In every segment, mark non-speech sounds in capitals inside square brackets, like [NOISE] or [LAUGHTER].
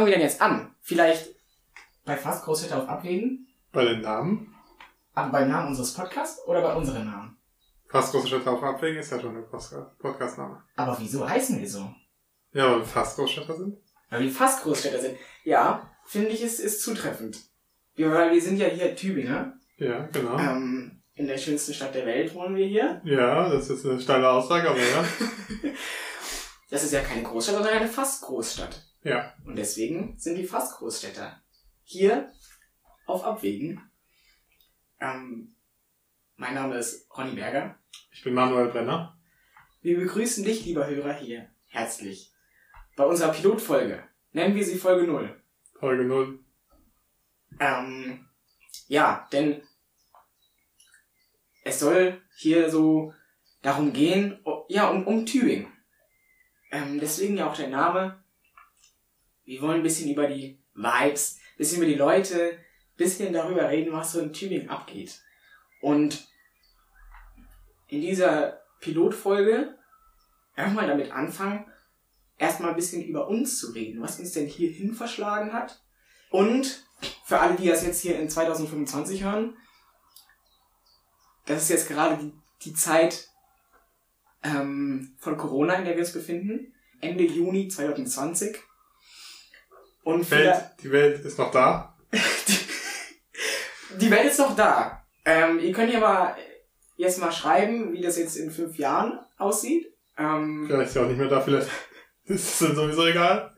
fangen wir denn jetzt an? Vielleicht bei fast Großstädte auf Abwägen? Bei den Namen? Aber beim Namen unseres Podcasts oder bei unseren Namen? Fast Großstädte auf Abwägen ist ja schon ein Podcast-Name. Aber wieso heißen wir so? Ja, weil wir fast Großstädter sind. Weil wir fast Großstädter sind. Ja, finde ich, ist, ist zutreffend. Wir, weil wir sind ja hier Tübinger. Ja, genau. Ähm, in der schönsten Stadt der Welt wohnen wir hier. Ja, das ist eine steile Aussage, aber ja. [LAUGHS] Das ist ja keine Großstadt, sondern eine fast Großstadt. Ja. Und deswegen sind wir fast Großstädter. Hier auf Abwägen. Ähm, mein Name ist Ronny Berger. Ich bin Manuel Brenner. Wir begrüßen dich, lieber Hörer, hier herzlich. Bei unserer Pilotfolge. Nennen wir sie Folge 0. Folge 0. Ähm, ja, denn es soll hier so darum gehen, ja, um, um Tübingen. Ähm, deswegen ja auch der Name. Wir wollen ein bisschen über die Vibes, ein bisschen über die Leute, ein bisschen darüber reden, was so in Tübingen abgeht. Und in dieser Pilotfolge erstmal damit anfangen, erstmal ein bisschen über uns zu reden, was uns denn hierhin verschlagen hat. Und für alle, die das jetzt hier in 2025 hören, das ist jetzt gerade die, die Zeit ähm, von Corona, in der wir uns befinden. Ende Juni 2020. Und Welt, die Welt ist noch da. [LAUGHS] die Welt ist noch da. Ähm, ihr könnt ja mal jetzt mal schreiben, wie das jetzt in fünf Jahren aussieht. Ähm, Vielleicht ist sie auch nicht mehr da, vielleicht [LAUGHS] ist es sowieso egal.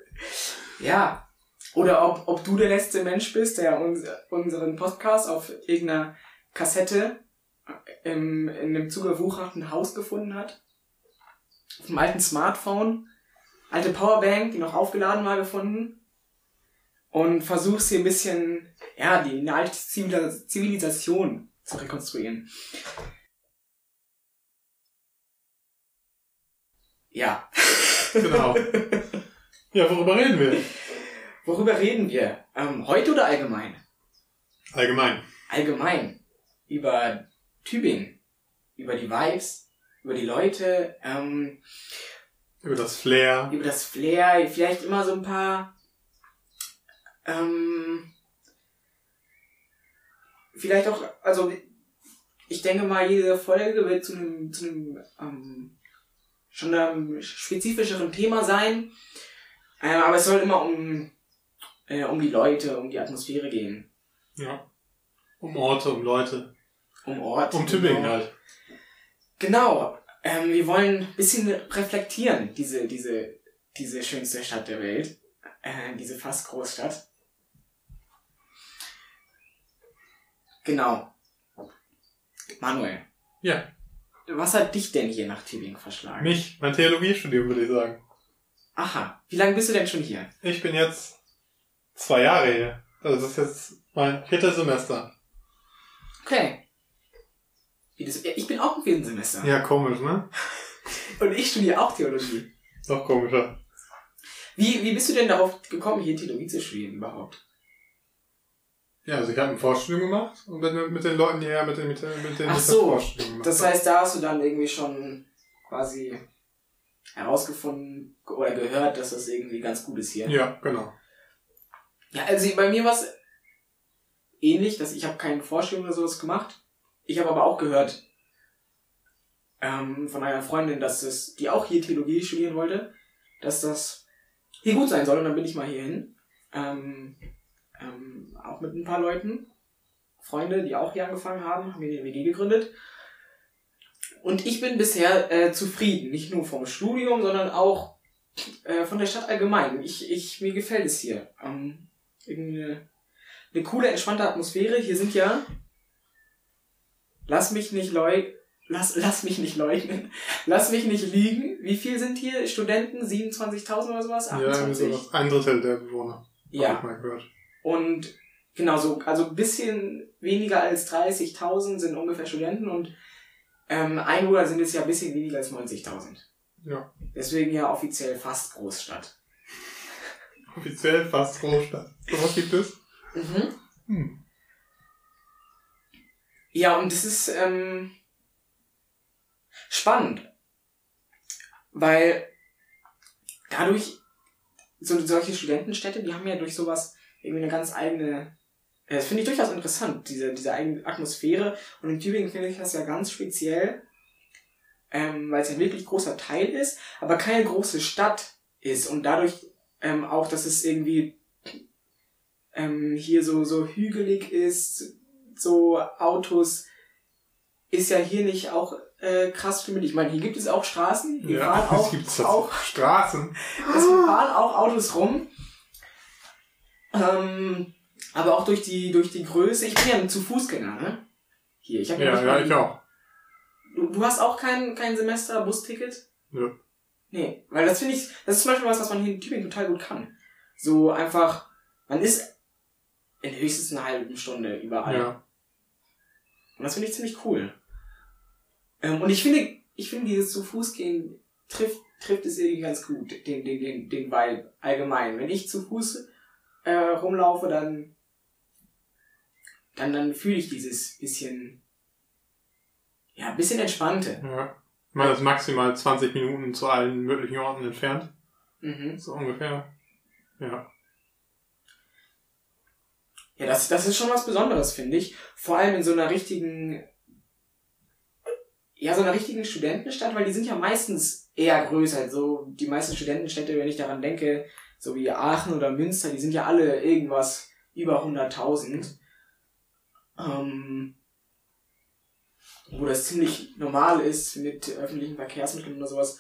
Ja. Oder ob, ob du der letzte Mensch bist, der uns, unseren Podcast auf irgendeiner Kassette im, in einem zugewucherten Haus gefunden hat. Auf einem alten Smartphone. Alte Powerbank, die noch aufgeladen war, gefunden. Und versuchst hier ein bisschen, ja, die eine alte Zivilis- Zivilisation zu rekonstruieren. Ja. Genau. [LAUGHS] ja, worüber reden wir? Worüber reden wir? Ähm, heute oder allgemein? Allgemein. Allgemein. Über Tübingen. Über die Vibes. Über die Leute. Ähm, Über das Flair. über das Flair. Vielleicht immer so ein paar... Ähm, vielleicht auch... Also ich denke mal, jede Folge wird zu einem, zu einem ähm, schon einem spezifischeren Thema sein. Äh, aber es soll immer um, äh, um die Leute, um die Atmosphäre gehen. Ja. Um Orte, um Leute. Um Ort. Um Tübingen genau. halt. Genau. Ähm, wir wollen ein bisschen reflektieren, diese, diese, diese schönste Stadt der Welt. Äh, diese fast Großstadt. Genau. Manuel, Ja. was hat dich denn hier nach Tübingen verschlagen? Mich, mein Theologiestudium würde ich sagen. Aha. Wie lange bist du denn schon hier? Ich bin jetzt zwei Jahre hier. Also das ist jetzt mein viertes Semester. Okay. Ich bin auch im vierten Semester. Ja, komisch, ne? [LAUGHS] Und ich studiere auch Theologie. Noch komischer. Wie, wie bist du denn darauf gekommen, hier Theologie zu studieren überhaupt? Ja, also ich habe ein Vorstudium gemacht und bin mit- den Leuten hierher, mit, den, mit, den- mit denen Ach so, Das heißt, da hast du dann irgendwie schon quasi herausgefunden oder gehört, dass das irgendwie ganz gut ist hier. Ja, genau. Ja, also bei mir war es ähnlich, dass ich habe keine Vorstellung oder sowas gemacht. Ich habe aber auch gehört ähm, von einer Freundin, dass es, die auch hier Theologie studieren wollte, dass das hier gut sein soll. Und dann bin ich mal hierhin. Ähm, ähm, auch mit ein paar Leuten. Freunde, die auch hier angefangen haben, haben hier eine WG gegründet. Und ich bin bisher äh, zufrieden. Nicht nur vom Studium, sondern auch äh, von der Stadt allgemein. Ich, ich, mir gefällt es hier. Ähm, eine, eine coole, entspannte Atmosphäre. Hier sind ja, lass mich nicht leugnen, lass, lass mich nicht leugnen, [LAUGHS] lass mich nicht liegen. Wie viel sind hier Studenten? 27.000 oder sowas? Ja, irgendwie 28? sowas. Ein Drittel der Bewohner. Hab ich Ja. mal gehört. Und genau so, also ein bisschen weniger als 30.000 sind ungefähr Studenten und ähm, Einwohner sind es ja ein bisschen weniger als 90.000. Ja. Deswegen ja offiziell fast Großstadt. Offiziell fast Großstadt. So was gibt es? Mhm. Hm. Ja, und das ist ähm, spannend, weil dadurch so, solche Studentenstädte, die haben ja durch sowas irgendwie eine ganz eigene, äh, das finde ich durchaus interessant, diese, diese eigene Atmosphäre. Und in Tübingen finde ich das ja ganz speziell, ähm, weil es ein wirklich großer Teil ist, aber keine große Stadt ist und dadurch ähm, auch, dass es irgendwie ähm, hier so, so hügelig ist, so Autos, ist ja hier nicht auch äh, krass für mich. Ich meine, hier gibt es auch Straßen, hier Ja, fahren [LAUGHS] es auch, auch Straßen. [LAUGHS] es fahren auch Autos rum. Ähm, aber auch durch die, durch die Größe. Ich bin ja ein zu Fußgänger, ne? Hier, ich habe Ja, ja, ich auch. Du, du hast auch kein, kein Semester Busticket? Nö. Nee, weil das finde ich, das ist zum Beispiel was, was man hier in Tübingen total gut kann. So einfach, man ist in höchstens einer halben Stunde überall. Ja. Und das finde ich ziemlich cool. Ähm, und ich finde, ich finde dieses zu Fuß gehen trifft, trifft es irgendwie ganz gut, den, den, den, den Vibe allgemein. Wenn ich zu Fuß äh, rumlaufe, dann, dann, dann fühle ich dieses bisschen, ja, ein bisschen entspannte. ja. Man ist maximal 20 Minuten zu allen möglichen Orten entfernt. Mhm. So ungefähr. Ja. Ja, das, das ist schon was Besonderes, finde ich. Vor allem in so einer richtigen, ja, so einer richtigen Studentenstadt, weil die sind ja meistens eher größer. So die meisten Studentenstädte, wenn ich daran denke, so wie Aachen oder Münster, die sind ja alle irgendwas über 100.000. Ähm, wo das ziemlich normal ist mit öffentlichen Verkehrsmitteln oder sowas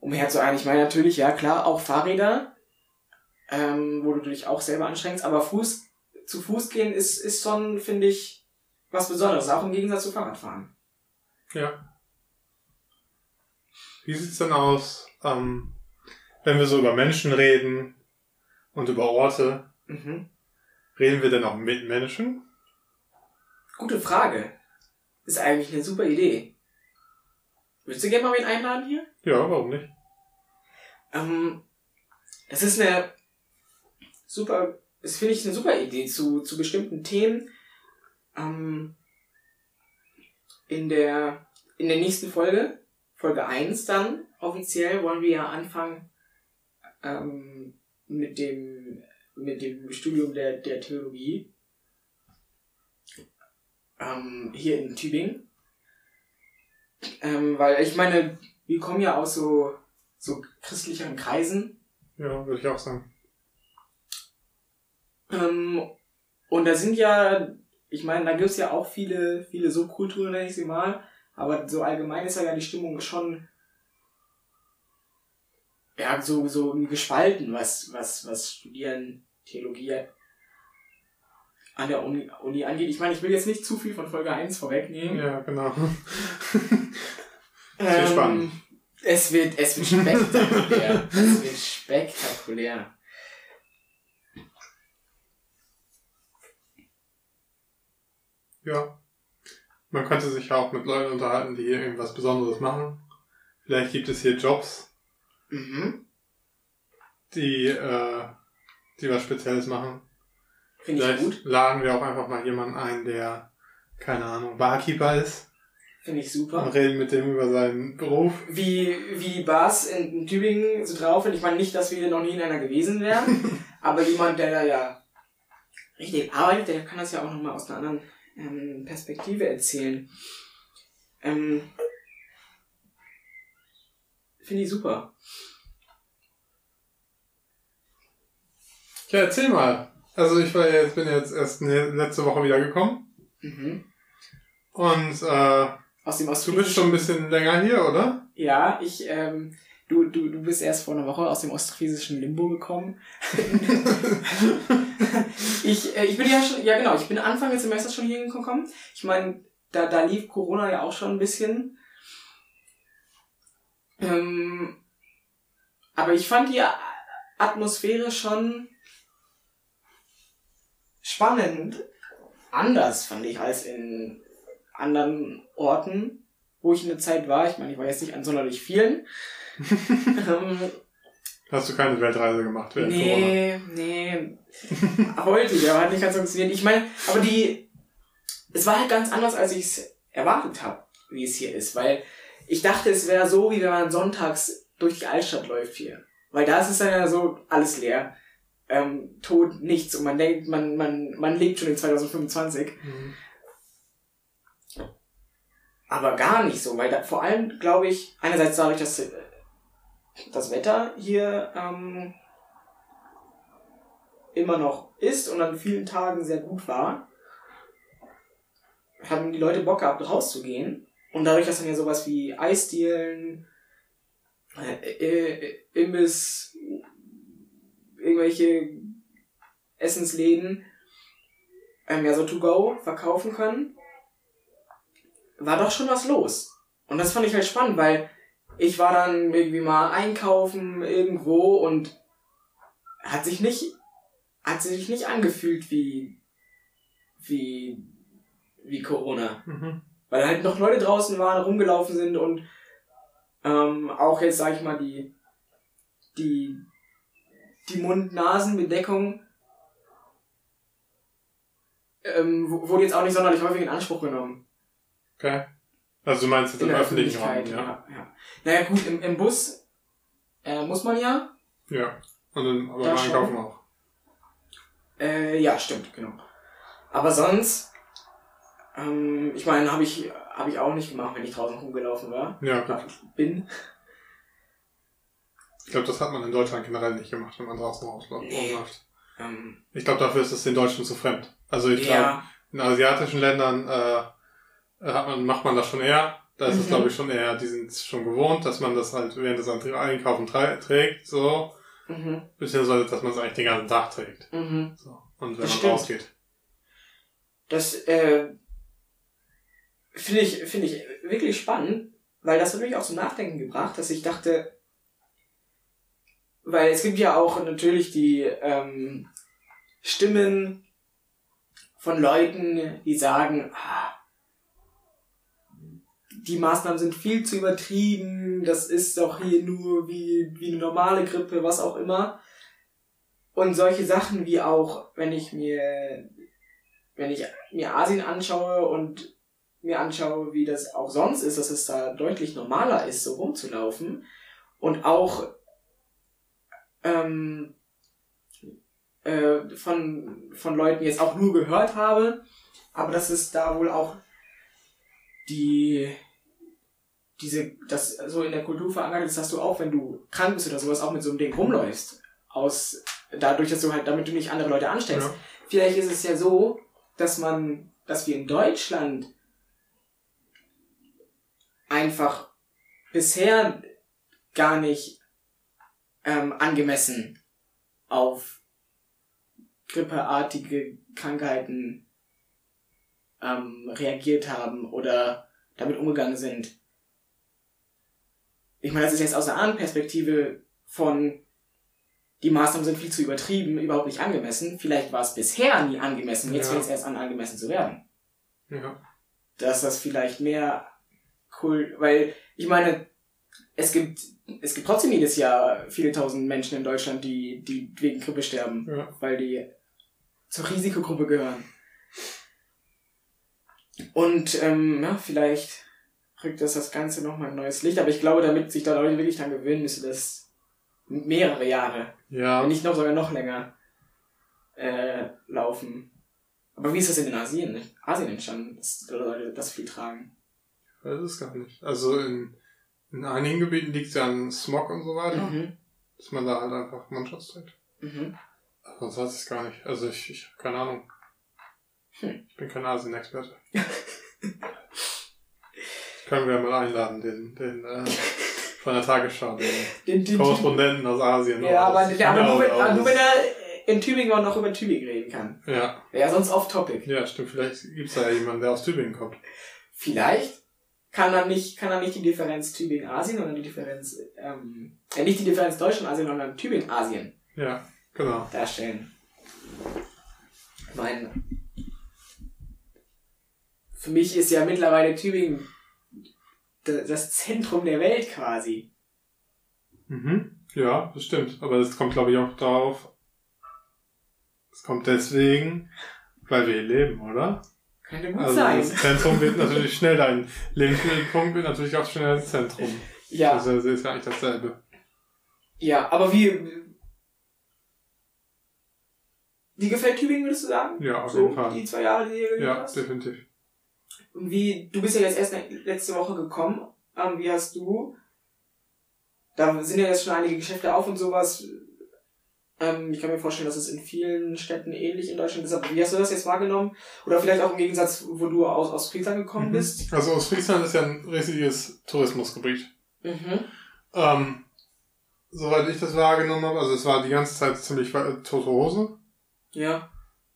umherzueilen. Ich meine natürlich, ja klar, auch Fahrräder, ähm, wo du dich auch selber anstrengst, aber Fuß, zu Fuß gehen ist, ist schon, finde ich, was Besonderes, auch im Gegensatz zu Fahrradfahren. Ja. Wie sieht's denn aus, ähm, wenn wir so über Menschen reden und über Orte? Mhm. Reden wir denn auch mit Menschen? Gute Frage. Ist eigentlich eine super Idee. Würdest du gerne mal wen einladen hier? Ja, warum nicht? Ähm, das ist eine super, das finde ich eine super Idee zu, zu bestimmten Themen. Ähm, in der, in der nächsten Folge, Folge 1 dann, offiziell wollen wir ja anfangen, ähm, mit dem, mit dem Studium der, der Theologie. Ähm, hier in Tübingen. Ähm, weil ich meine, wir kommen ja aus so, so christlicheren Kreisen. Ja, würde ich auch sagen. Ähm, und da sind ja, ich meine, da gibt's ja auch viele, viele Subkulturen, nenne ich sie mal. Aber so allgemein ist ja die Stimmung schon ja, so, so gespalten, was, was, was Studieren Theologie an der Uni, Uni angeht. Ich meine, ich will jetzt nicht zu viel von Folge 1 vorwegnehmen. Ja, genau. [LAUGHS] Ähm, wird spannend. Es wird, es wird spektakulär. es wird spektakulär. Ja. Man könnte sich ja auch mit Leuten unterhalten, die hier irgendwas Besonderes machen. Vielleicht gibt es hier Jobs, Mhm. die, äh, die was Spezielles machen. Finde ich Vielleicht gut. laden wir auch einfach mal jemanden ein, der, keine Ahnung, Barkeeper ist Finde ich und super. reden mit dem über seinen Beruf. Wie, wie die Bars in Tübingen so drauf sind. Ich meine nicht, dass wir noch nie in einer gewesen wären, [LAUGHS] aber jemand, der da ja richtig arbeitet, der kann das ja auch nochmal aus einer anderen ähm, Perspektive erzählen. Ähm, Finde ich super. Ja, erzähl mal. Also ich war jetzt, bin jetzt erst ne- letzte Woche wiedergekommen Mhm. und äh, Aus dem du bist schon ein bisschen länger hier, oder? Ja, ich, ähm, du, du, du bist erst vor einer Woche aus dem ostfriesischen Limbo gekommen. [LAUGHS] ich, äh, ich bin ja schon, ja genau, ich bin Anfang des Semesters schon hier gekommen. Ich meine, da, da lief Corona ja auch schon ein bisschen. Ähm, aber ich fand die Atmosphäre schon spannend. Anders fand ich als in anderen Orten, wo ich in der Zeit war. Ich meine, ich war jetzt nicht an sonderlich vielen. ähm, [LAUGHS] Hast du keine Weltreise gemacht während Corona? nee, nee. Ich, aber hat nicht ganz funktioniert. Ich meine, aber die, es war halt ganz anders, als ich es erwartet habe, wie es hier ist, weil ich dachte, es wäre so, wie wenn man sonntags durch die Altstadt läuft hier. Weil da ist es dann ja so alles leer. Ähm, Tod, nichts. Und man denkt, man, man, man lebt schon in 2025. Mhm. Aber gar nicht so, weil da, vor allem glaube ich, einerseits dadurch, dass äh, das Wetter hier ähm, immer noch ist und an vielen Tagen sehr gut war, haben die Leute Bock gehabt, rauszugehen. Und dadurch, dass dann ja sowas wie Eisdielen, äh, äh, Imbiss, irgendwelche Essensläden ähm, ja so to go verkaufen können, war doch schon was los. Und das fand ich halt spannend, weil ich war dann irgendwie mal einkaufen irgendwo und hat sich nicht, hat sich nicht angefühlt wie, wie, wie Corona. Mhm. Weil halt noch Leute draußen waren, rumgelaufen sind und ähm, auch jetzt, sag ich mal, die, die, die Mund-Nasen-Bedeckung ähm, wurde jetzt auch nicht sonderlich häufig in Anspruch genommen. Okay. Also du meinst jetzt In im öffentlichen Raum, ja? ja. ja. Naja gut, im, im Bus äh, muss man ja. Ja. Und dann, aber beim. Einkaufen auch. Äh, ja, stimmt, genau. Aber sonst, ähm, ich meine, habe ich, hab ich auch nicht gemacht, wenn ich draußen rumgelaufen war. Ja, gut. Bin. Ich glaube, das hat man in Deutschland generell nicht gemacht, wenn man draußen rausläuft. Nee. rumläuft. Ähm, Ich glaube, dafür ist es den Deutschen zu fremd. Also ich glaube, ja, in asiatischen Ländern äh, hat man, macht man das schon eher. Da ist es, Mhm. glaube ich, schon eher, die sind es schon gewohnt, dass man das halt während des Einkaufen trägt, so. mhm, Beziehungsweise, dass man es eigentlich den ganzen Tag trägt. mhm. So. Und wenn Das man stimmt. rausgeht. Das äh, finde ich, finde ich wirklich spannend, weil das hat mich auch zum Nachdenken gebracht, dass ich dachte, weil es gibt ja auch natürlich die ähm, Stimmen von Leuten, die sagen, ah, die Maßnahmen sind viel zu übertrieben, das ist doch hier nur wie, wie eine normale Grippe, was auch immer. Und solche Sachen wie auch, wenn ich mir wenn ich mir Asien anschaue und mir anschaue, wie das auch sonst ist, dass es da deutlich normaler ist, so rumzulaufen und auch ähm, äh, von, von Leuten jetzt auch nur gehört habe, aber dass es da wohl auch die diese, das so in der Kultur verankert ist, dass du auch, wenn du krank bist oder sowas, auch mit so einem Ding rumläufst. Aus, dadurch, dass du halt, damit du nicht andere Leute ansteckst. Ja. Vielleicht ist es ja so, dass man, dass wir in Deutschland einfach bisher gar nicht ähm, angemessen auf grippeartige Krankheiten ähm, reagiert haben oder damit umgegangen sind. Ich meine, das ist jetzt aus einer anderen Perspektive von die Maßnahmen sind viel zu übertrieben, überhaupt nicht angemessen. Vielleicht war es bisher nie angemessen, jetzt Ja. fängt es erst an, angemessen zu werden. Ja. Dass das vielleicht mehr cool, weil ich meine, es gibt, es gibt trotzdem jedes Jahr viele tausend Menschen in Deutschland, die, die wegen Grippe sterben, Ja. weil die zur Risikogruppe gehören. Und ähm, ja, vielleicht rückt das das Ganze nochmal ein neues Licht, aber ich glaube, damit sich da Leute wirklich dran gewöhnen, müsste das mehrere Jahre Ja. wenn nicht noch sogar noch länger äh, laufen. Aber wie ist das denn in Asien, Asien entstanden, dass Leute das viel tragen? Weiß es gar nicht. Also in, in einigen Gebieten liegt es ja an Smog und so weiter, Mhm. dass man da halt einfach Mundschutz trägt. Mhm. Sonst weiß ich es gar nicht. Also ich, ich habe keine Ahnung. Hm. Ich bin kein Asien-Experte. [LAUGHS] Können wir mal einladen, den, den äh, von der Tagesschau, den Den, den Korrespondenten aus Asien. ja, aber, Aus- aber, nur, wenn, aus- nur wenn er in Tübingen auch noch über Tübingen reden kann. Ja, Wäre ja sonst off-topic. ja, stimmt. Vielleicht gibt's da ja jemanden, der aus Tübingen kommt. Vielleicht kann er nicht, kann er nicht die Differenz Tübingen-Asien, sondern die Differenz, ähm, äh, nicht die Differenz Deutschland-Asien, sondern Tübingen-Asien Ja, genau. darstellen. Ich meine, für mich ist ja mittlerweile Tübingen das Zentrum der Welt quasi. Mhm. Ja, das stimmt. Aber das kommt, glaube ich, auch darauf. Es kommt deswegen, weil wir hier leben, oder? Könnte gut Also sein. das Zentrum wird natürlich schnell dein Lebensmittelpunkt wird natürlich auch schnell das Zentrum. Ja, Das ist ja eigentlich dasselbe. Ja, aber wie. Wie gefällt Tübingen, würdest du sagen? Ja, auf so, jeden Fall. Die zwei Jahre, die du Ja, hast? definitiv. Und wie, du bist ja jetzt erst letzte Woche gekommen. Ähm, wie hast du, da sind ja jetzt schon einige Geschäfte auf und sowas. Ähm, ich kann mir vorstellen, dass es in vielen Städten ähnlich in Deutschland ist. Aber wie hast du das jetzt wahrgenommen? Oder vielleicht auch im Gegensatz, wo du aus, aus Friesland gekommen Mhm. bist? Also aus Friesland ist ja ein riesiges Tourismusgebiet. Mhm. Ähm, soweit ich das wahrgenommen habe, also es war die ganze Zeit ziemlich tote Hose. Ja.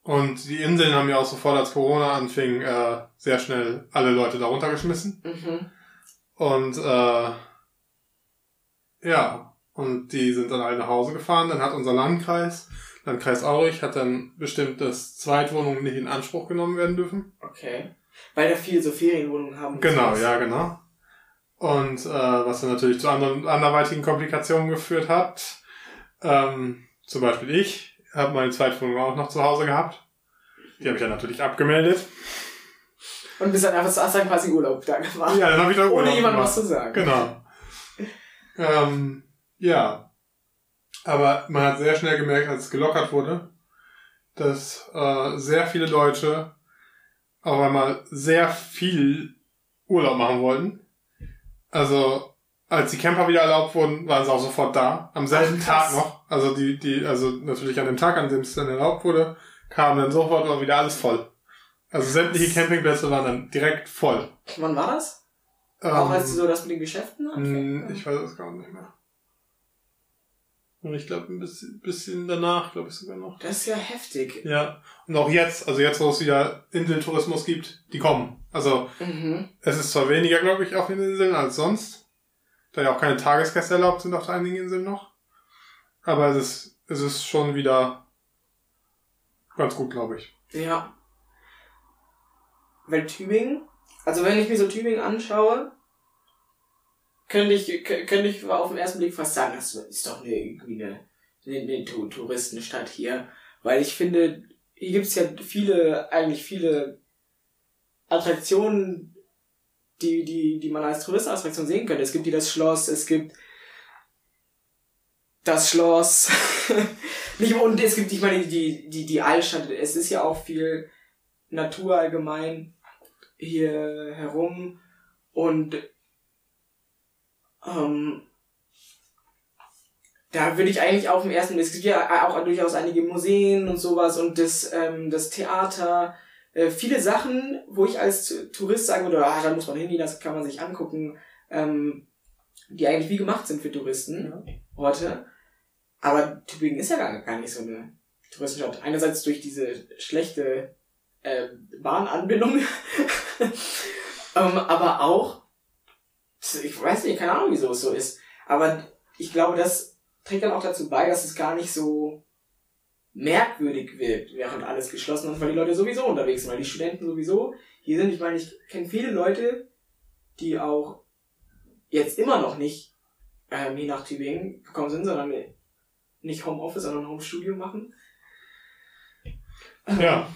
Und die Inseln haben ja auch sofort, als Corona anfing, äh, sehr schnell alle Leute da runtergeschmissen. Mhm. Und äh, ja, und die sind dann alle nach Hause gefahren. Dann hat unser Landkreis, Landkreis Aurich, hat dann bestimmt, dass Zweitwohnungen nicht in Anspruch genommen werden dürfen. Okay. Weil da viele so Ferienwohnungen haben. Genau, sowas. ja, genau. Und äh, was dann natürlich zu anderen anderweitigen Komplikationen geführt hat. Ähm, zum Beispiel ich habe meine Zweitwohnung auch noch zu Hause gehabt. Die habe ich ja natürlich abgemeldet. Und bist dann einfach hast dann quasi Urlaub da gemacht. Ja, dann habe ich da Ohne Urlaub jemandem gemacht. was zu sagen. Genau. [LAUGHS] ähm, ja. Aber man hat sehr schnell gemerkt, als es gelockert wurde, dass äh, sehr viele Leute auf einmal sehr viel Urlaub machen wollten. Also, als die Camper wieder erlaubt wurden, waren sie auch sofort da. Am selben Tag noch. Also die, die, also natürlich an dem Tag, an dem es dann erlaubt wurde, kam dann sofort war wieder alles voll. Also sämtliche Campingplätze waren dann direkt voll. Wann war das? Auch Ähm, als du so das mit den Geschäften mh, anfing? Ich weiß es gar nicht mehr. Und ich glaube, ein bisschen, bisschen danach, glaube ich sogar noch. Das ist ja heftig. Ja. Und auch jetzt, also jetzt, wo es wieder Inseltourismus gibt, die kommen. Also, Mhm. es ist zwar weniger, glaube ich, auf den Inseln als sonst. Da ja auch keine Tagesgäste erlaubt sind auf einigen Inseln noch. Aber es ist, es ist schon wieder ganz gut, glaube ich. Ja. Weil Tübingen, also wenn ich mir so Tübingen anschaue, könnte ich, könnte ich auf den ersten Blick fast sagen, das ist doch eine, irgendwie eine, eine, eine Touristenstadt hier. Weil ich finde, hier gibt's ja viele, eigentlich viele Attraktionen, die, die, die man als Touristenattraktion sehen könnte. Es gibt hier das Schloss, es gibt das Schloss. [LAUGHS] Und es gibt, ich meine, die, die, die Altstadt. Es ist ja auch viel Natur allgemein hier herum. Und ähm, da würde ich eigentlich auch im ersten, es gibt ja auch durchaus einige Museen und sowas und das, ähm, das Theater, äh, viele Sachen, wo ich als Tourist sagen würde, ah, da muss man hingehen, das kann man sich angucken, ähm, die eigentlich wie gemacht sind für Touristen, Orte. Aber Tübingen ist ja gar, gar nicht so eine Touristenstadt. Einerseits durch diese schlechte äh, Bahnanbindung, [LAUGHS] ähm, aber auch, ich weiß nicht, keine Ahnung, wieso es so ist, aber ich glaube, das trägt dann auch dazu bei, dass es gar nicht so merkwürdig wirkt, während alles geschlossen ist, weil die Leute sowieso unterwegs sind, weil die Studenten sowieso hier sind. Ich meine, ich kenne viele Leute, die auch jetzt immer noch nicht ähm, hier nach Tübingen gekommen sind, sondern nicht Homeoffice, sondern Homestudio machen. Ja.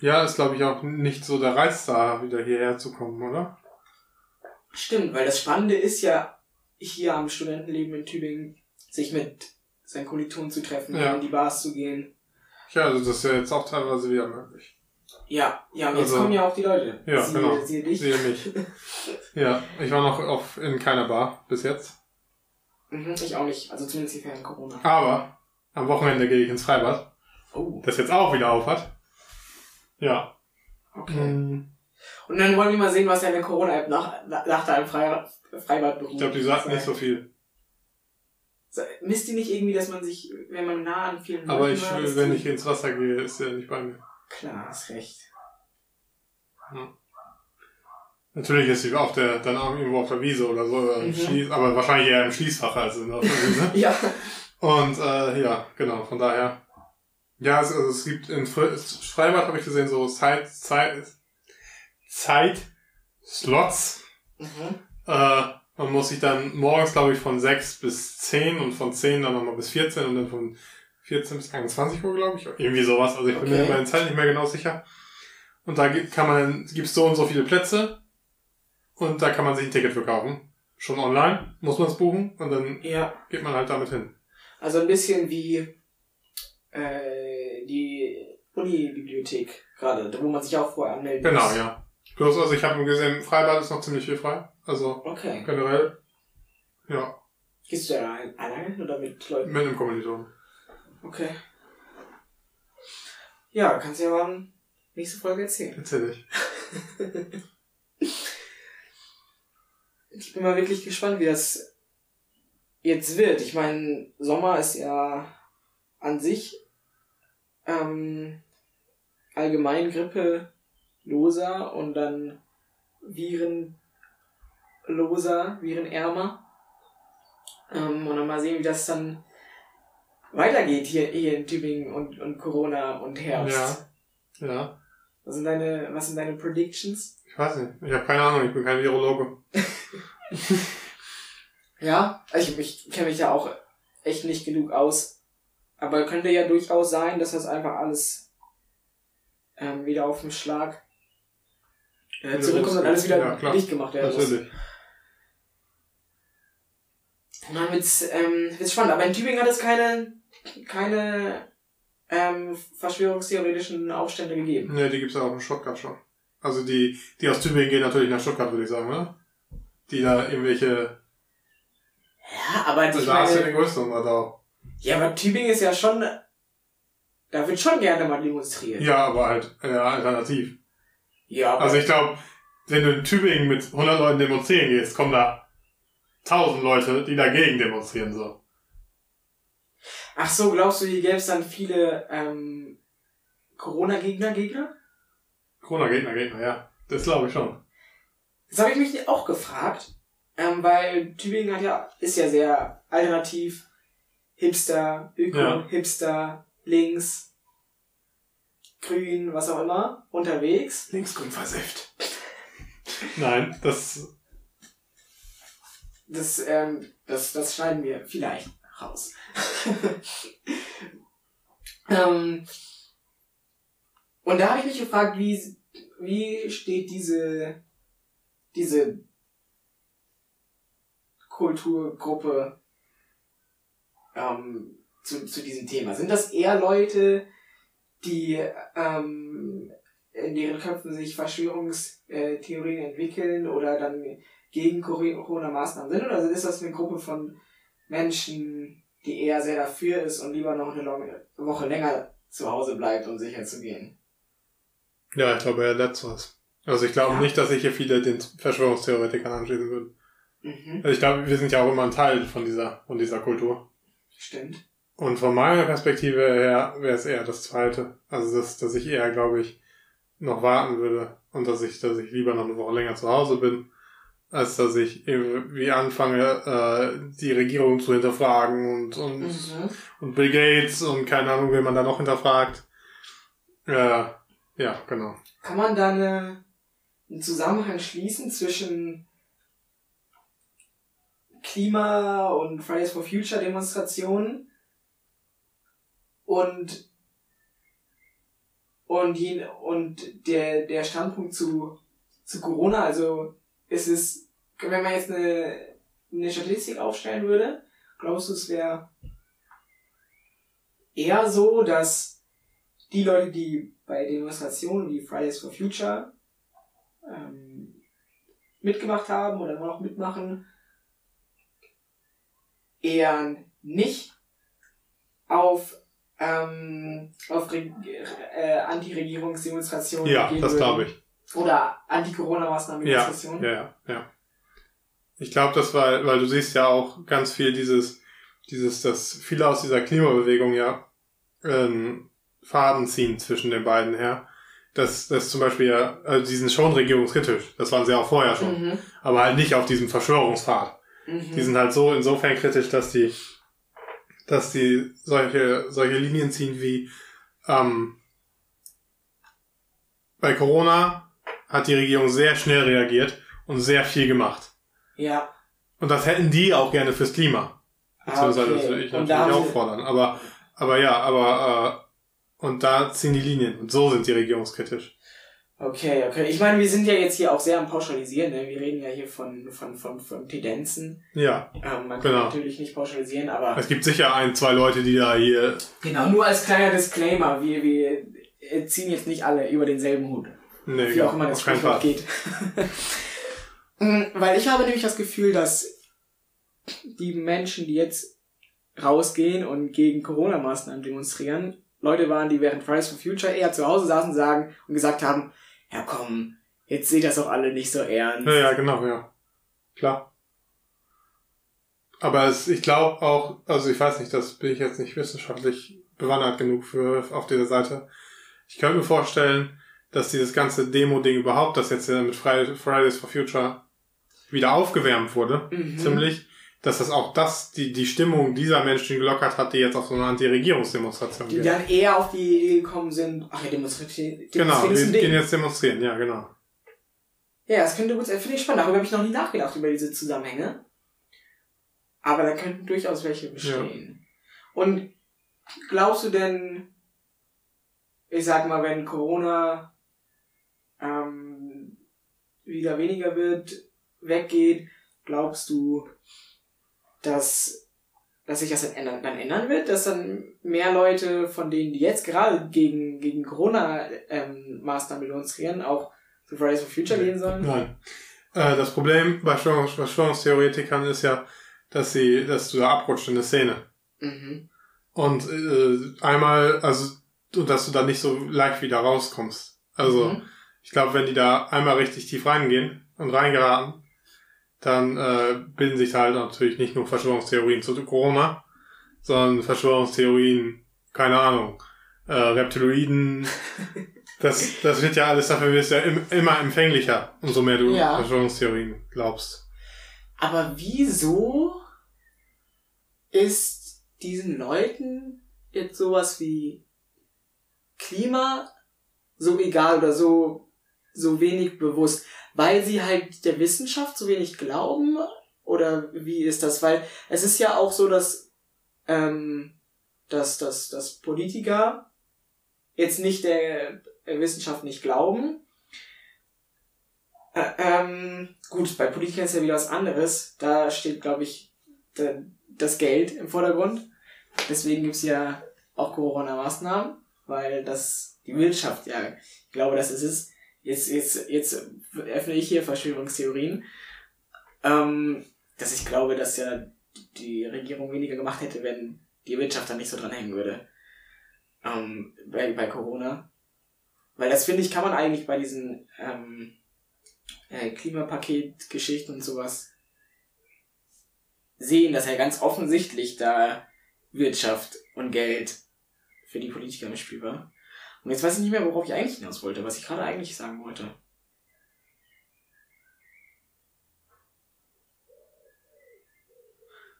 Ja, ist glaube ich auch nicht so der Reiz da, wieder hierher zu kommen, oder? Stimmt, weil das Spannende ist ja, hier am Studentenleben in Tübingen, sich mit seinen Kommilitonen zu treffen, Ja. in die Bars zu gehen. Ja, also das ist ja jetzt auch teilweise wieder möglich. Ja, ja, und jetzt Also- kommen ja auch die Leute. Ja, siehe, genau. Siehe dich. Sehe mich. Ja, ich war noch auf, in keiner Bar bis jetzt. Mhm, ich auch nicht, also zumindest hier während Corona. Aber am Wochenende gehe ich ins Freibad, Oh, das jetzt auch wieder auf hat. Ja. okay. Hm, Und dann wollen wir mal sehen, was deine Corona-App nach, nach nach deinem Freibad, Freibad beruht. Ich glaube, die sagt nicht so viel. Misst die nicht irgendwie, dass man sich, wenn man nah an vielen Aber Leuten ich, dass wenn ich ins Wasser gehe, ist er nicht bei mir. Klar, hast recht. Natürlich ist sie auf der, dann auch irgendwo auf der Wiese oder so, oder im Mhm. Schließ, aber wahrscheinlich eher im Schließfach als in der Wiese. [LAUGHS] Ja. Und äh, ja, genau, von daher. Ja, es, also es gibt in Fre Freibad habe ich gesehen, so Zeit, Zeit, Zeit, Slots. Mhm. Äh, man muss sich dann morgens, glaube ich, von 6 bis 10 und von 10 dann nochmal bis 14 und dann von 14 bis 21 Uhr, glaube ich. Irgendwie sowas. Also ich bin mir Okay. bei den Zeiten nicht mehr genau sicher. Und da gibt, kann man, gibt's so und so viele Plätze. Und da kann man sich ein Ticket für kaufen. schon online, muss man es buchen und dann Ja. geht man halt damit hin. Also ein bisschen wie äh, die Uni-Bibliothek gerade, wo man sich auch vorher anmelden Genau, muss. ja. Bloß, also ich habe gesehen, im Freibad ist noch ziemlich viel frei. Also Okay. generell, ja, Gehst du da alleine oder mit Leuten? mit einem Kommilitonen. Okay. Ja, kannst du ja mal nächste Folge erzählen. Erzähl ich. [LAUGHS] Ich bin mal wirklich gespannt, wie das jetzt wird. Ich meine, Sommer ist ja an sich ähm, allgemein Grippe loser und dann Viren loser, virenärmer. Ähm, und dann mal sehen, wie das dann weitergeht hier, hier in Tübingen und, und Corona und Herbst. Ja. Was sind deine, was sind deine Predictions? Ich weiß nicht. Ich habe keine Ahnung, ich bin kein Virologe. [LAUGHS] Ja, ich, ich kenne mich ja auch echt nicht genug aus. Aber könnte ja durchaus sein, dass das einfach alles ähm, wieder auf den Schlag äh, Wieder zurückkommt und alles wieder Ja, klar. dicht gemacht werden muss. Natürlich. Und dann wird's, ähm, wird's spannend. Aber in Tübingen hat es keine, keine ähm, verschwörungstheoretischen Aufstände gegeben. Ne, die gibt's ja auch in Stuttgart schon. Also die, die aus Tübingen gehen natürlich nach Stuttgart, würde ich sagen, ne? Die da irgendwelche, Ja, aber also ich da ist ja meine, die größte Nummer da. ja, aber Tübingen ist ja schon, da wird schon gerne mal demonstriert. Ja, aber halt, ja, alternativ. Ja, Also ich glaube, wenn du in Tübingen mit 100 Leuten demonstrieren gehst, kommen da 1000 Leute, die dagegen demonstrieren, so. Ach so, glaubst du, hier gäbe es dann viele ähm, Corona-Gegner, Gegner? Corona-Gegner, Gegner, ja. Das glaube ich schon. Das habe ich mich auch gefragt, ähm, weil Tübingen hat ja, ist ja sehr alternativ, Hipster, Öko, Ja. Hipster, links, grün, was auch immer, unterwegs. Linksgrün versifft. [LAUGHS] Nein, das, Das, ähm, das, das schneiden wir vielleicht raus. [LAUGHS] ähm, und da habe ich mich gefragt, wie, wie steht diese, diese Kulturgruppe ähm, zu, zu diesem Thema? Sind das eher Leute, die ähm, in deren Köpfen sich Verschwörungstheorien entwickeln oder dann gegen Corona-Maßnahmen sind? Oder ist das eine Gruppe von Menschen, die eher sehr dafür ist und lieber noch eine Woche länger zu Hause bleibt, um sicher zu gehen? ja, ich glaube eher letzteres. Also ich glaube Ja. nicht, dass sich hier viele den Verschwörungstheoretikern anschließen würden. Mhm. Also ich glaube, wir sind ja auch immer ein Teil von dieser, von dieser Kultur. Stimmt. Und von meiner Perspektive her wäre es eher das Zweite. Also dass, dass ich eher, glaube ich, noch warten würde und dass ich, dass ich lieber noch eine Woche länger zu Hause bin, als dass ich irgendwie anfange, äh, die Regierung zu hinterfragen und, und, Mhm. und Bill Gates und keine Ahnung, wen man da noch hinterfragt. Äh, ja, genau. Kann man da eine, einen Zusammenhang schließen zwischen Klima- und Fridays for Future Demonstrationen und und, und der, der Standpunkt zu, zu Corona, also ist es, wenn man jetzt eine, eine Statistik aufstellen würde, glaubst du, es wäre eher so, dass die Leute, die bei Demonstrationen wie Fridays for Future ähm, mitgemacht haben oder immer noch mitmachen, eher nicht auf, ähm, auf Re äh, Anti-Regierungsdemonstrationen Ja, gehen das glaube ich. Oder Anti-Corona-Maßnahmen-Demonstrationen. ja, ja, ja. Ich glaube, das war, weil du siehst ja auch ganz viel dieses, dieses, dass viele aus dieser Klimabewegung ja ähm, Faden ziehen zwischen den beiden her. Das, das zum Beispiel ja, also die sind schon regierungskritisch. Das waren sie auch vorher schon. Mhm. Aber halt nicht auf diesem Verschwörungspfad. Mhm. Die sind halt so insofern kritisch, dass die, dass die solche, solche Linien ziehen wie, ähm, bei Corona hat die Regierung sehr schnell reagiert und sehr viel gemacht. ja. Und das hätten die auch gerne fürs Klima. Beziehungsweise das würde ich natürlich auch sie- fordern. Aber, aber ja, aber, äh, und da ziehen die Linien. Und so sind die regierungskritisch. Okay, okay. Ich meine, wir sind ja jetzt hier auch sehr am Pauschalisieren. Ne? Wir reden ja hier von, von, von, von Tendenzen. Ja. Ähm, man kann Genau. natürlich nicht pauschalisieren, aber Es gibt sicher ein, zwei Leute, die da hier. genau, nur als kleiner Disclaimer, wir, wir ziehen jetzt nicht alle über denselben Hut. Nee, Wie auch immer das Sprichwort geht. [LAUGHS] Mm, Weil ich habe nämlich das Gefühl, dass die Menschen, die jetzt rausgehen und gegen Corona-Maßnahmen demonstrieren, Leute waren, die während Fridays for Future eher zu Hause saßen sagen und gesagt haben, ja komm, jetzt seht das doch alle nicht so ernst. Ja, ja, genau, ja. Klar. Aber es, ich glaube auch, also ich weiß nicht, das bin ich jetzt nicht wissenschaftlich bewandert genug für auf dieser Seite. Ich könnte mir vorstellen, dass dieses ganze Demo-Ding überhaupt, das jetzt mit Friday- Fridays for Future wieder aufgewärmt wurde, Mhm. ziemlich, dass das auch das, die, die Stimmung dieser Menschen gelockert hat, die jetzt auf so eine Anti-Regierungsdemonstration Die gehen. dann eher auf die Idee gekommen sind, ach ja, demonstrieren, Genau, wir gehen jetzt demonstrieren, ja, genau. Ja, das könnte gut sein. Finde ich spannend. Darüber habe ich noch nie nachgedacht, über diese Zusammenhänge. Aber da könnten durchaus welche bestehen. Und glaubst du denn, ich sag mal, wenn Corona ähm, wieder weniger wird, weggeht, glaubst du, dass, dass sich das dann ändern, dann ändern wird? Dass dann mehr Leute von denen, die jetzt gerade gegen, gegen Corona-Maßnahmen demonstrieren, auch zu Fridays for Future gehen sollen? Nein. Äh, das Problem bei Verschwörungs Verschwörungstheoretikern ist ja, dass sie, dass du da abrutscht in eine Szene. Mhm. Und äh, einmal, also und dass du da nicht so leicht wieder rauskommst. Also Mhm. ich glaube, wenn die da einmal richtig tief reingehen und reingeraten, dann äh, bilden sich halt natürlich nicht nur Verschwörungstheorien zu Corona, sondern Verschwörungstheorien, keine Ahnung, äh, Reptiloiden. [LAUGHS] Das, das wird ja alles, dafür wirst du ja im, immer empfänglicher, umso mehr du Ja. Verschwörungstheorien glaubst. Aber wieso ist diesen Leuten jetzt sowas wie Klima so egal oder so, so wenig bewusst? Weil sie halt der Wissenschaft so wenig glauben? Oder wie ist das? Weil es ist ja auch so, dass, ähm, dass, dass, dass Politiker jetzt nicht der Wissenschaft nicht glauben. Ähm, gut, bei Politikern ist ja wieder was anderes. Da steht, glaube ich, da- das Geld im Vordergrund. Deswegen gibt's ja auch Corona-Maßnahmen, weil das die Wirtschaft, ja, ich glaube, das ist es. Jetzt, jetzt, jetzt öffne ich hier Verschwörungstheorien. Ähm, dass ich glaube, dass ja die Regierung weniger gemacht hätte, wenn die Wirtschaft da nicht so dran hängen würde. Ähm, bei, bei Corona. Weil das finde ich, kann man eigentlich bei diesen ähm, äh, Klimapaket-Geschichten und sowas sehen, dass ja ganz offensichtlich da Wirtschaft und Geld für die Politiker im Spiel war. Und jetzt weiß ich nicht mehr, worauf ich eigentlich hinaus wollte, was ich gerade eigentlich sagen wollte.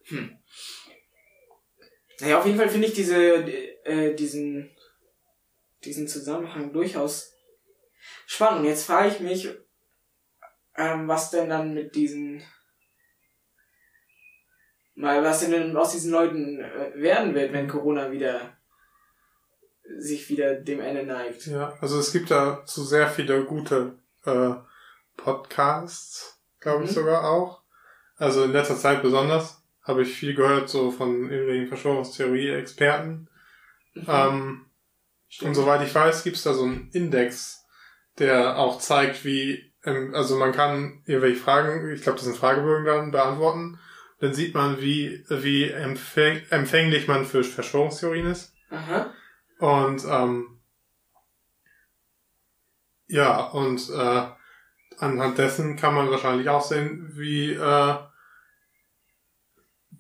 Hm. Naja, auf jeden Fall finde ich diese, äh, diesen, diesen Zusammenhang durchaus spannend. Jetzt frage ich mich, ähm, was denn dann mit diesen, mal, was denn aus diesen Leuten äh, werden wird, wenn Corona wieder sich wieder dem Ende neigt. Ja, also es gibt dazu sehr viele gute äh, Podcasts, glaube ich Mhm. sogar auch. Also in letzter Zeit besonders habe ich viel gehört so von irgendwelchen Verschwörungstheorie-Experten. Mhm. Ähm, und soweit ich weiß, gibt es da so einen Index, der auch zeigt, wie, ähm, also man kann irgendwelche Fragen, ich glaube, das sind Fragebögen dann, beantworten. Dann sieht man, wie, wie empfäng empfänglich man für Verschwörungstheorien ist. Aha. Und ähm, ja, und äh, anhand dessen kann man wahrscheinlich auch sehen, wie, äh,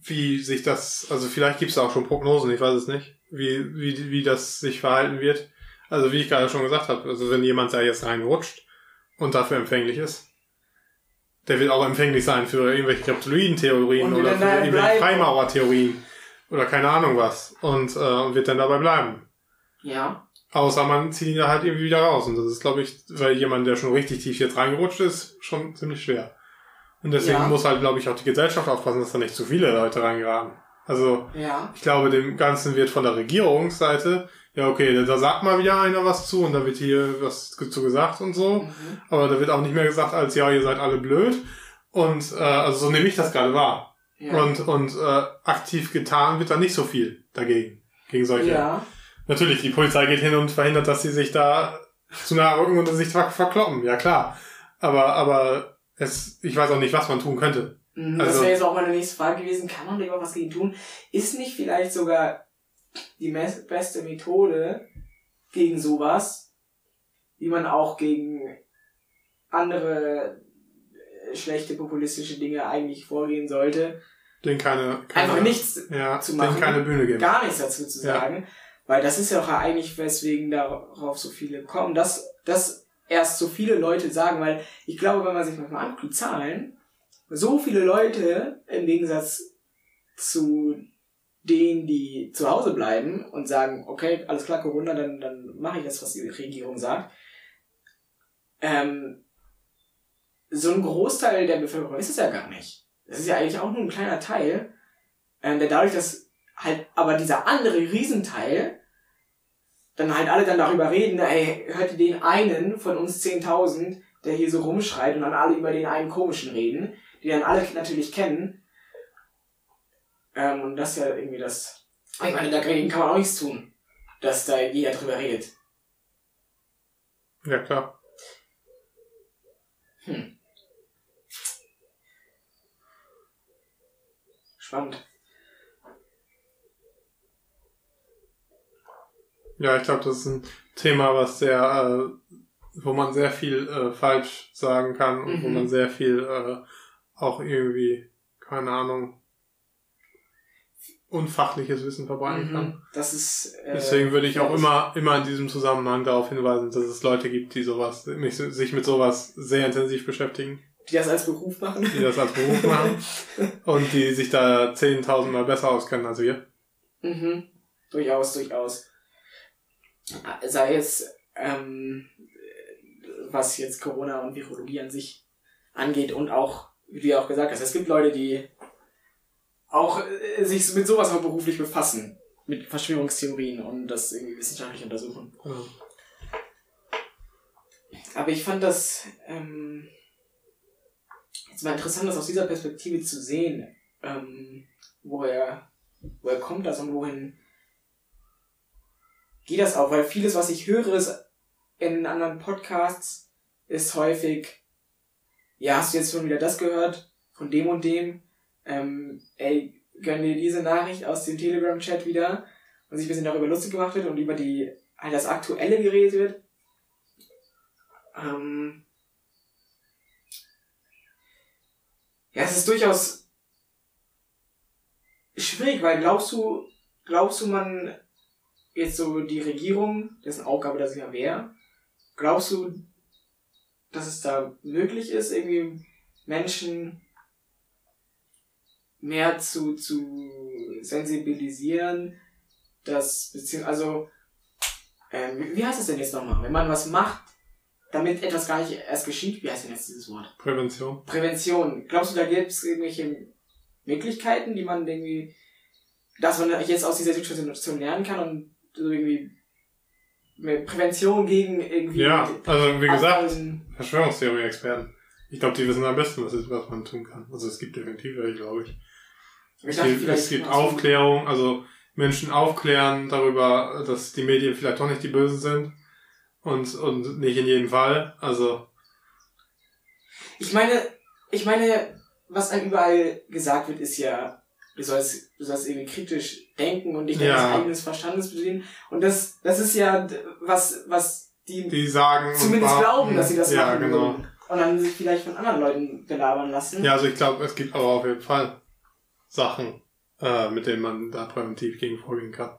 wie sich das, also vielleicht gibt es auch schon Prognosen, ich weiß es nicht, wie, wie, wie das sich verhalten wird. Also wie ich gerade schon gesagt habe, also wenn jemand da jetzt reinrutscht und dafür empfänglich ist, der wird auch empfänglich sein für irgendwelche Reptiloiden-Theorien oder für irgendwelche. Freimaurer-Theorien oder keine Ahnung was und, äh, und wird dann dabei bleiben. Ja. Außer man zieht ihn da halt irgendwie wieder raus. Und das ist, glaube ich, weil jemand, der schon richtig tief jetzt reingerutscht ist, schon ziemlich schwer. Und deswegen Ja. muss halt, glaube ich, auch die Gesellschaft aufpassen, dass da nicht zu viele Leute reingeraten. Also, Ja. ich glaube, dem Ganzen wird von der Regierungsseite ja, okay, da sagt mal wieder einer was zu und da wird hier was zu gesagt und so. Mhm. Aber da wird auch nicht mehr gesagt als, ja, ihr seid alle blöd. Und, äh, also so nehme ich das gerade wahr. Ja. Und, und äh, aktiv getan wird da nicht so viel dagegen. Gegen solche. ja. Natürlich, die Polizei geht hin und verhindert, dass sie sich da zu nahe rücken und sich ver verkloppen. Ja, klar. Aber, aber es, ich weiß auch nicht, was man tun könnte. Mhm, Also- das wäre jetzt auch meine nächste Frage gewesen. Kann man da überhaupt was gegen tun? Ist nicht vielleicht sogar die beste Methode gegen sowas, wie man auch gegen andere äh, schlechte populistische Dinge eigentlich vorgehen sollte? Den keine, keine Einfach nichts, ja, zu den machen. keine Bühne geben. gar nichts dazu zu Ja. Weil das ist ja auch eigentlich, weswegen darauf so viele kommen, dass, dass erst so viele Leute sagen, weil ich glaube, wenn man sich mal anguckt, die Zahlen, so viele Leute im Gegensatz zu denen, die zu Hause bleiben und sagen, okay, alles klar, Corona, dann, dann mache ich das, was die Regierung sagt. Ähm, so ein Großteil der Bevölkerung ist es ja gar nicht. Das ist ja eigentlich auch nur ein kleiner Teil, ähm, der dadurch, dass halt aber dieser andere Riesenteil dann halt alle dann darüber reden, ey, hört ihr den einen von uns 10.000, der hier so rumschreit und dann alle über den einen komischen reden, die dann alle natürlich kennen. Ähm, und das ist ja irgendwie das, ich meine, dagegen kann man auch nichts tun, dass da jeder drüber redet. Ja, klar. Spannend. Ja, ich glaube, das ist ein Thema, was sehr, äh, wo man sehr viel äh, falsch sagen kann und wo Mhm. man sehr viel äh, auch irgendwie, keine Ahnung, unfachliches Wissen verbreiten kann. Mhm. Das ist. Äh, Deswegen würde ich auch immer, immer in diesem Zusammenhang darauf hinweisen, dass es Leute gibt, die sowas, mich- sich mit sowas sehr intensiv beschäftigen, Die das als Beruf machen. die das als Beruf machen [LAUGHS] und die sich da 10.000 Mal besser auskennen als wir. Mhm. Durchaus, durchaus. Sei es, ähm, was jetzt Corona und Virologie an sich angeht und auch, wie du ja auch gesagt hast, es gibt Leute, die auch äh, sich mit sowas auch beruflich befassen. Mit Verschwörungstheorien und das irgendwie wissenschaftlich untersuchen. Ja. Aber ich fand das ähm, jetzt mal interessant, das aus dieser Perspektive zu sehen, ähm, woher, woher kommt das und wohin geht das auch? Weil vieles, was ich höre, ist in anderen Podcasts, ist häufig, ja, hast du jetzt schon wieder das gehört von dem und dem? Ähm, ey, gönn dir diese Nachricht aus dem Telegram-Chat wieder und sich ein bisschen darüber lustig gemacht wird und über die halt das Aktuelle geredet wird. Ähm, ja, es ist durchaus schwierig, weil glaubst du, glaubst du, man jetzt so die Regierung, dessen Aufgabe das ja wäre, glaubst du, dass es da möglich ist, irgendwie Menschen mehr zu, zu sensibilisieren, dass, beziehungsweise, also, ähm, wie- heißt es denn jetzt nochmal? Wenn man was macht, damit etwas gar nicht erst geschieht, wie heißt denn jetzt dieses Wort? Prävention. Prävention. Glaubst du, da gibt es irgendwelche Möglichkeiten, die man irgendwie, dass man jetzt aus dieser Situation lernen kann und irgendwie Prävention gegen irgendwie. Ja, also wie gesagt, Verschwörungstheorie-Experten. Ich glaube, die wissen am besten, was, ist, was man tun kann. Also es gibt definitiv welche, glaube ich. Ich Es dachte, gibt, vielleicht es gibt Aufklärung, also Menschen aufklären darüber, dass die Medien vielleicht doch nicht die Bösen sind. Und, und nicht in jedem Fall. Also, Ich meine, ich meine, was einem überall gesagt wird, ist ja, du sollst, du sollst irgendwie kritisch denken und dich Ja. deines eigenen Verstandes bedienen. Und das, das ist ja was, was die, die sagen. zumindest glauben, dass sie das ja, machen genau. würden. Und dann sich vielleicht von anderen Leuten belabern lassen. Ja, also ich glaube, es gibt aber auf jeden Fall Sachen, äh, mit denen man da präventiv gegen vorgehen kann.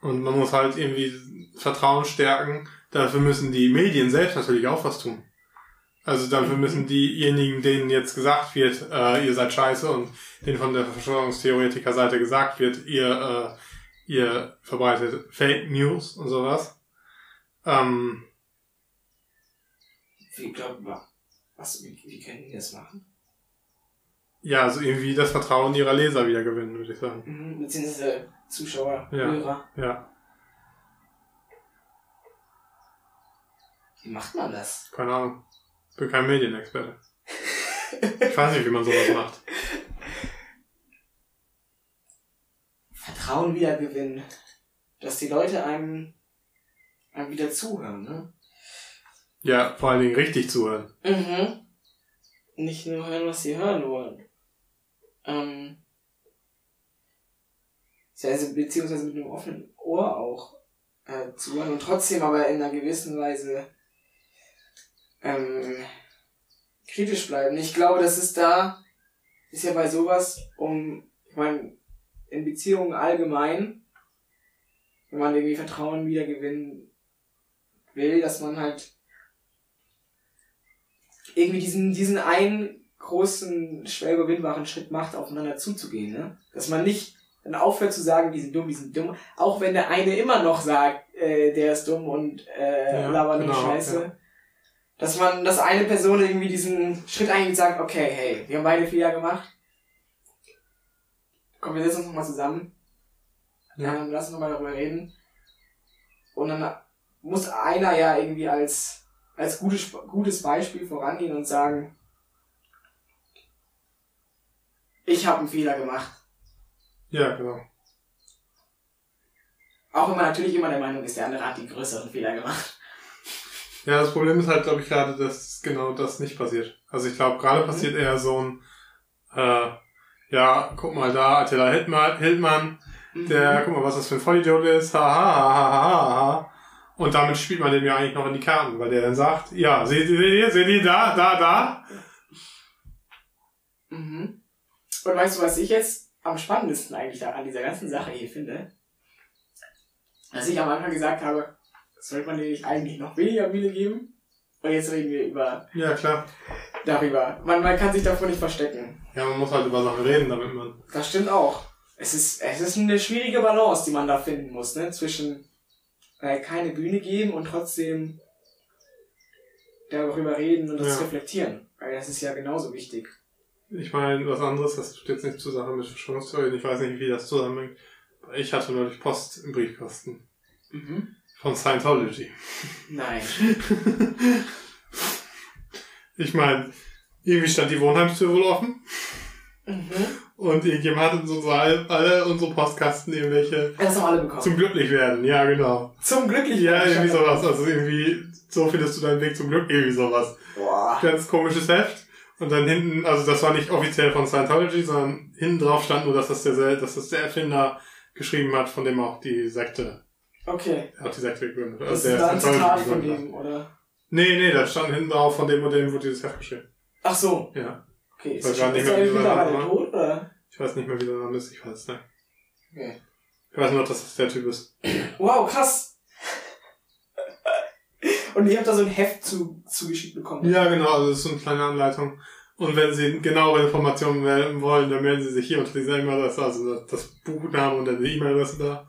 Und man muss halt irgendwie Vertrauen stärken. Dafür müssen die Medien selbst natürlich auch was tun. Also dafür müssen diejenigen, denen jetzt gesagt wird, äh, ihr seid scheiße und denen von der Verschwörungstheoretiker-Seite gesagt wird, ihr, äh, ihr verbreitet Fake News und sowas. Ähm, Wie, glaub, was, wie, wie können die das machen? ja, also irgendwie das Vertrauen ihrer Leser wieder gewinnen, würde ich sagen. Mhm, beziehungsweise Zuschauer, Ja. Hörer. Ja, Wie macht man das? keine Ahnung. Ich bin kein Medienexperte. Ich weiß nicht, wie man sowas macht. Vertrauen wiedergewinnen. Dass die Leute einem, einem wieder zuhören, ne? Ja, vor allen Dingen richtig zuhören. Mhm. Nicht nur hören, was sie hören wollen. Ähm. Also, beziehungsweise mit einem offenen Ohr auch äh, zuhören und trotzdem aber in einer gewissen Weise ähm, kritisch bleiben. Ich glaube, das ist da, ist ja bei sowas, um, ich meine, in Beziehungen allgemein, wenn man irgendwie Vertrauen wiedergewinnen will, dass man halt irgendwie diesen, diesen einen großen, schwer überwindbaren Schritt macht, aufeinander zuzugehen, ne? Dass man nicht dann aufhört zu sagen, die sind dumm, die sind dumm, auch wenn der eine immer noch sagt, äh, der ist dumm und äh, Ja, labert nur genau, Scheiße. ja. Dass man, dass eine Person irgendwie diesen Schritt und sagt, okay, hey, wir haben beide Fehler gemacht. Komm, wir setzen uns nochmal zusammen. Ja. Ähm, lass uns nochmal darüber reden. Und dann muss einer ja irgendwie als, als gutes, gutes Beispiel vorangehen und sagen, ich habe einen Fehler gemacht. Ja, genau. Auch wenn man natürlich immer der Meinung ist, der andere hat die größeren Fehler gemacht. Ja, das Problem ist halt, glaube ich, gerade, dass genau das nicht passiert. Also ich glaube, gerade Mhm. passiert eher so ein, äh, ja, guck mal da, Attila Hildmann, Hildmann der, guck mal, was das für ein Vollidiot ist, ha, ha, ha, ha, ha, ha. Und damit spielt man dem ja eigentlich noch in die Karten, weil der dann sagt, ja, seht ihr, seht ihr, seht ihr, da, da, da. Mhm. Und weißt du, was ich jetzt am spannendsten eigentlich da an dieser ganzen Sache hier finde? Dass ich am Anfang gesagt habe, sollte man dir nicht eigentlich noch weniger Mühe geben? Und jetzt reden wir über, Ja, klar. darüber. Man, man kann sich davor nicht verstecken. Ja, man muss halt über Sachen reden, damit man, Das stimmt auch. Es ist, es ist eine schwierige Balance, die man da finden muss, ne? Zwischen äh, keine Bühne geben und trotzdem darüber reden und das Ja. reflektieren. Weil das ist ja genauso wichtig. ich meine, was anderes, das tut jetzt nicht zusammen mit Verschwörungstheorien, ich weiß nicht, wie das zusammenhängt. Ich hatte neulich Post im Briefkasten. Mhm. Von Scientology. Nein. [LAUGHS] Ich meine, irgendwie stand die Wohnheimstür wohl offen Mhm. und irgendjemand hat in so alle, unsere Postkasten irgendwelche Das haben alle bekommen. zum glücklich werden. Ja, genau. Zum Glücklichen. Ja, irgendwie sowas. Also irgendwie, so findest du deinen Weg zum Glück, irgendwie sowas. Boah. Ganz komisches Heft. Und dann hinten, also das war nicht offiziell von Scientology, sondern hinten drauf stand nur, dass das der, dass das der Erfinder geschrieben hat, von dem auch die Sekte, Okay. er hat die Sekte gegründet. Das Also ist der ein Zitat von dem, oder? Nee, nee, da stand hinten drauf, von dem und dem wurde dieses Heft geschrieben. Ach so. Ja. Okay. Ist, ist mehr, wie mittlerweile tot, oder? Ich weiß nicht mehr, wie der Name ist, ich weiß es nicht. Okay. Ich weiß nur, dass das der Typ ist. Wow, krass. Und ich habe da so ein Heft zu, zugeschickt bekommen. Ja, genau, also das ist so eine kleine Anleitung. Und wenn Sie genauere Informationen melden wollen, dann melden Sie sich hier unter dieser E-Mail-Adresse, also das- das Buchname und dann die E-Mail-Adresse da.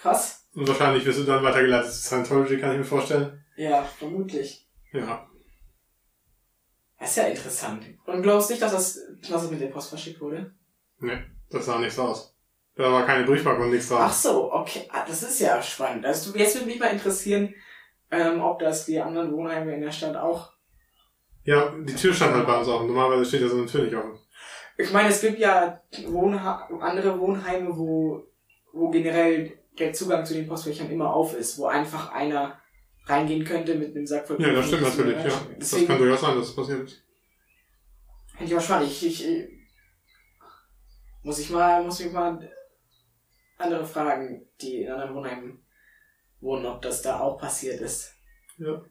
Krass. Und wahrscheinlich wirst du dann weitergeleitet zu Scientology, kann ich mir vorstellen. Ja, vermutlich. Ja. Das ist ja interessant. Und glaubst nicht, dass das, dass das mit der Post verschickt wurde? Nee, das sah nicht so aus. Da war keine Briefmarke und nichts Ach drauf. so, okay. Ah, das ist ja spannend. Also du- jetzt würde mich mal interessieren, ähm, ob das die anderen Wohnheime in der Stadt auch. Ja, die Tür stand halt bei uns offen. Normalerweise steht ja so eine Tür nicht offen. Ich meine, es gibt ja Wohnha andere Wohnheime, wo, wo generell der Zugang zu den Postfächern immer auf ist, wo einfach einer reingehen könnte mit einem Sack voll Ja, das stimmt Briefen. natürlich, ja. Das Deswegen kann durchaus sein, dass das passiert ist. Finde ich mal spannend. Ich, ich, ich, muss ich mal, muss mich mal andere fragen, die in anderen Wohnheimen wohnen, ob das da auch passiert ist. Ja.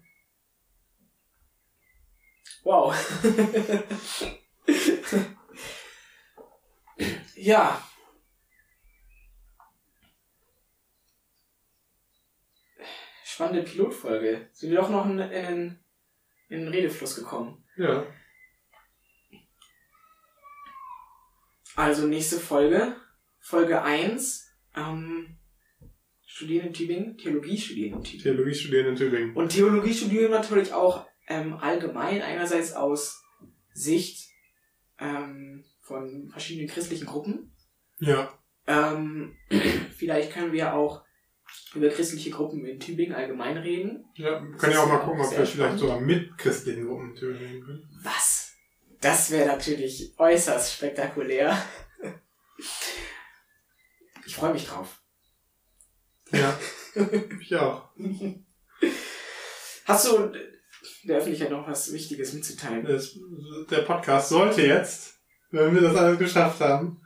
Wow. [LAUGHS] ja. Spannende Pilotfolge. Sind wir doch noch in, in, den- in den Redefluss gekommen. Ja. Also nächste Folge, Folge 1, ähm, studieren in Tübingen, Theologie studieren in Tübingen. Theologie studieren in Tübingen. Und Theologie studieren natürlich auch ähm, allgemein, einerseits aus Sicht ähm, von verschiedenen christlichen Gruppen, Ja. Ähm, [CLEARS THROAT] vielleicht können wir auch über christliche Gruppen in Tübingen allgemein reden. Ja, wir können ja auch mal gucken, ob wir vielleicht sogar mit christlichen Gruppen reden können. Was? Das wäre natürlich äußerst spektakulär. Ich freue mich drauf. Ja, ich auch. Hast du der Öffentlichkeit noch was Wichtiges mitzuteilen? Es, der Podcast sollte jetzt, wenn wir das alles geschafft haben,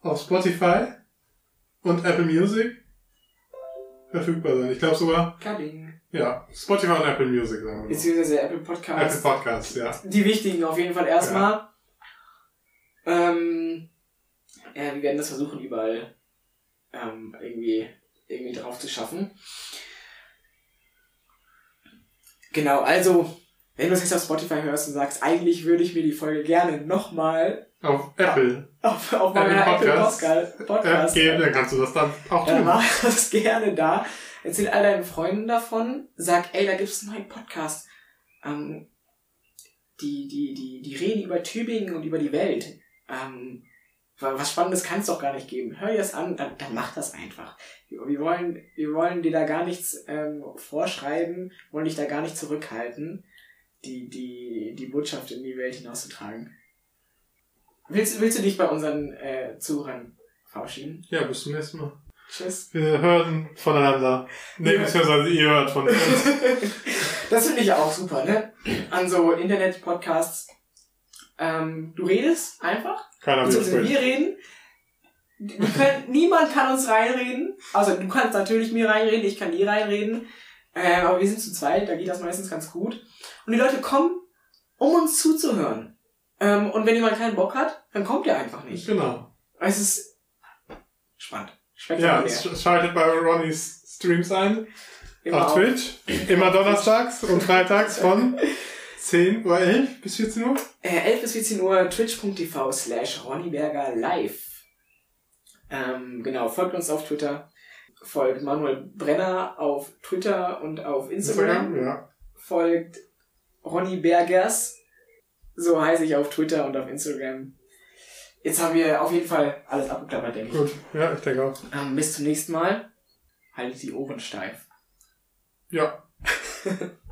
auf Spotify und Apple Music verfügbar sein. Ich glaube sogar, Kadding. ja, Spotify und Apple Music sagen wir. Beziehungsweise Apple Apple Podcast. Podcasts, ja. Die wichtigen auf jeden Fall erstmal. Ähm, ja, wir werden das versuchen, überall ähm, irgendwie, irgendwie drauf zu schaffen. Genau, also, wenn du es jetzt auf Spotify hörst und sagst, eigentlich würde ich mir die Folge gerne nochmal Auf Apple auf, auf meiner Apple Podcast. Podcast, geben, dann kannst du das dann auch dann tun. mach das gerne da. Erzähl all deinen Freunden davon. Sag, ey, da gibt's einen neuen Podcast. Ähm, die, die, die, die reden über Tübingen und über die Welt. Ähm, wa- was Spannendes kann es doch gar nicht geben. Hör dir das an, dann, dann mach das einfach. Wir wir wollen, wir wollen dir da gar nichts ähm, vorschreiben, wollen dich da gar nicht zurückhalten, die, die, die Botschaft in die Welt hinauszutragen. Willst, willst du dich bei unseren äh, Zuhörern verabschieden? Ja, bis zum nächsten Mal. Tschüss. Wir hören voneinander. Nee, Ja. beziehungsweise ihr hört von uns. [LAUGHS] Das finde ich auch super, ne? An so Internet-Podcasts. Ähm, du redest einfach, Keiner widerspricht. wir reden. Können, niemand kann uns reinreden. Also du kannst natürlich mir reinreden, ich kann dir reinreden. Äh, aber wir sind zu zweit, da geht das meistens ganz gut. Und die Leute kommen, um uns zuzuhören. Ähm, und wenn jemand keinen Bock hat, dann kommt er einfach nicht. Genau. Es ist spannend. Ja, Spektakulär. sch- schaltet bei Ronnys Streams ein. Immer auf Twitch. Immer donnerstags und freitags von [LAUGHS] 10 Uhr 11 bis 14 Uhr. Äh, 11 bis 14 Uhr twitch.tv slash ronnyberger live. Ähm, genau, folgt uns auf Twitter. Folgt Manuel Brenner auf Twitter und auf Instagram. Ja. Folgt Ronny Bergers. So heiße ich auf Twitter und auf Instagram. Jetzt haben wir auf jeden Fall alles abgeklappert, denke ich. Gut. Ja, ich denke auch. Ähm, bis zum nächsten Mal. Haltet die Ohren steif. Ja. [LAUGHS]